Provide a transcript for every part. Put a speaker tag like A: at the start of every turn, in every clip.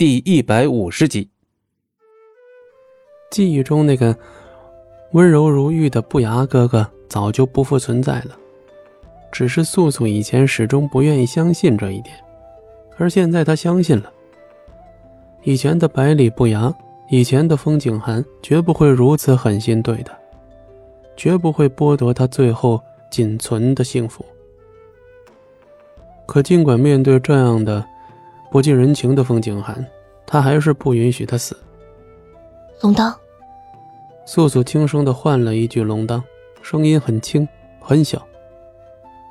A: 第一百五十集。
B: 记忆中那个温柔如玉的不牙哥哥早就不复存在了，只是素素以前始终不愿意相信这一点，而现在她相信了。以前的百里不牙，以前的风景寒，绝不会如此狠心对他，绝不会剥夺他最后仅存的幸福。可尽管面对这样的……不近人情的风景寒，他还是不允许他死。
C: 龙当，
B: 素素轻声的唤了一句“龙当”，声音很轻很小。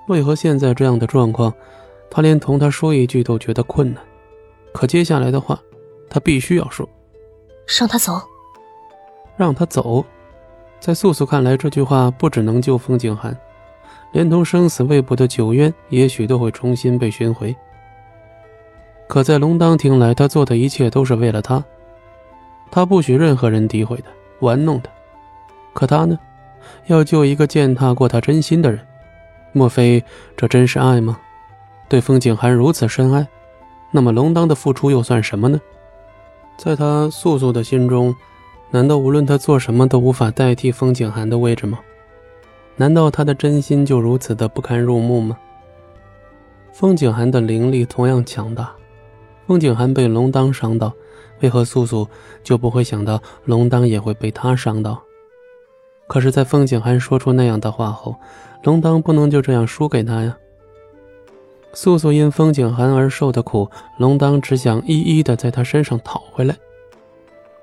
B: 为何现在这样的状况，他连同他说一句都觉得困难？可接下来的话，他必须要说。
C: 让他走。
B: 让他走，在素素看来，这句话不只能救风景寒，连同生死未卜的九渊，也许都会重新被寻回。可在龙当听来，他做的一切都是为了他。他不许任何人诋毁他、玩弄他。可他呢，要救一个践踏过他真心的人。莫非这真是爱吗？对风景寒如此深爱，那么龙当的付出又算什么呢？在他素素的心中，难道无论他做什么都无法代替风景寒的位置吗？难道他的真心就如此的不堪入目吗？风景寒的灵力同样强大。风景寒被龙当伤到，为何素素就不会想到龙当也会被他伤到？可是，在风景寒说出那样的话后，龙当不能就这样输给他呀。素素因风景寒而受的苦，龙当只想一一的在他身上讨回来。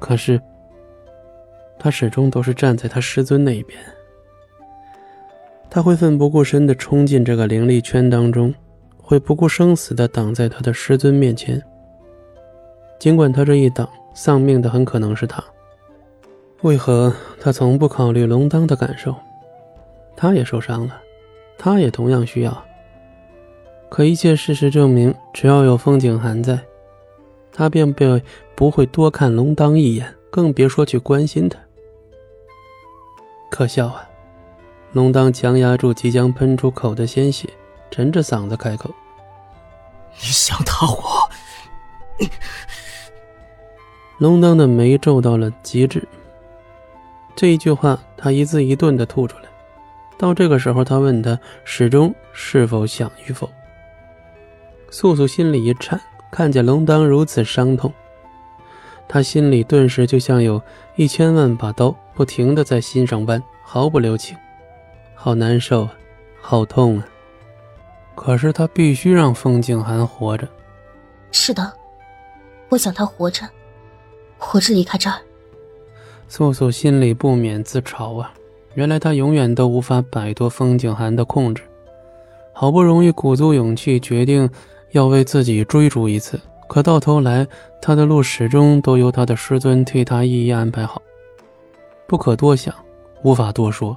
B: 可是，他始终都是站在他师尊那一边。他会奋不顾身的冲进这个灵力圈当中，会不顾生死的挡在他的师尊面前。尽管他这一挡，丧命的很可能是他。为何他从不考虑龙当的感受？他也受伤了，他也同样需要。可一切事实证明，只要有风景寒在，他便不不会多看龙当一眼，更别说去关心他。可笑啊！龙当强压住即将喷出口的鲜血，沉着嗓子开口：“
D: 你想打我？你……”
B: 龙当的眉皱到了极致。这一句话，他一字一顿的吐出来。到这个时候，他问他始终是否想与否。素素心里一颤，看见龙当如此伤痛，他心里顿时就像有一千万把刀不停的在心上剜，毫不留情，好难受啊，好痛啊！可是他必须让风景寒活着。
C: 是的，我想他活着。活着离开这儿，
B: 素素心里不免自嘲啊！原来她永远都无法摆脱风景寒的控制。好不容易鼓足勇气，决定要为自己追逐一次，可到头来，他的路始终都由他的师尊替他一一安排好。不可多想，无法多说。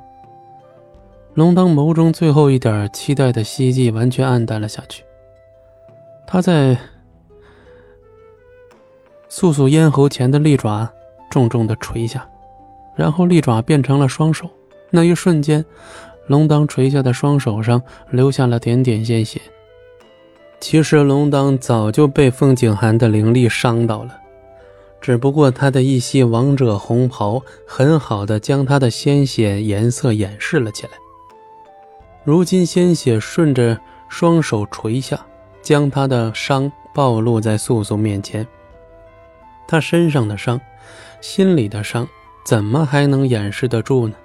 B: 龙当眸中最后一点期待的希冀完全暗淡了下去。他在。素素咽喉前的利爪重重的垂下，然后利爪变成了双手。那一瞬间，龙当垂下的双手上留下了点点鲜血。其实龙当早就被凤景寒的灵力伤到了，只不过他的一袭王者红袍很好的将他的鲜血颜色掩饰了起来。如今鲜血顺着双手垂下，将他的伤暴露在素素面前。他身上的伤，心里的伤，怎么还能掩饰得住呢？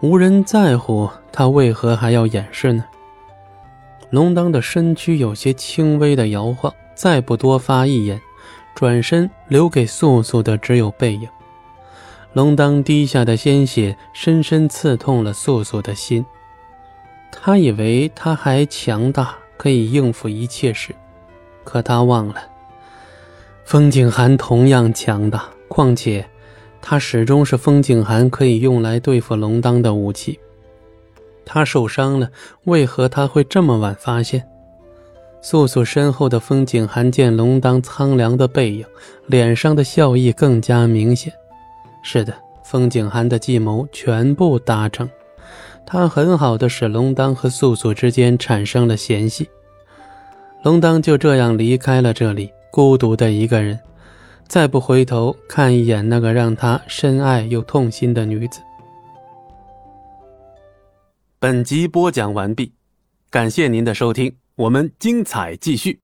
B: 无人在乎，他为何还要掩饰呢？龙当的身躯有些轻微的摇晃，再不多发一言，转身留给素素的只有背影。龙当滴下的鲜血深深刺痛了素素的心。他以为他还强大，可以应付一切事，可他忘了。风景寒同样强大，况且，他始终是风景寒可以用来对付龙当的武器。他受伤了，为何他会这么晚发现？素素身后的风景寒见龙当苍凉的背影，脸上的笑意更加明显。是的，风景寒的计谋全部达成，他很好的使龙当和素素之间产生了嫌隙。龙当就这样离开了这里。孤独的一个人，再不回头看一眼那个让他深爱又痛心的女子。本集播讲完毕，感谢您的收听，我们精彩继续。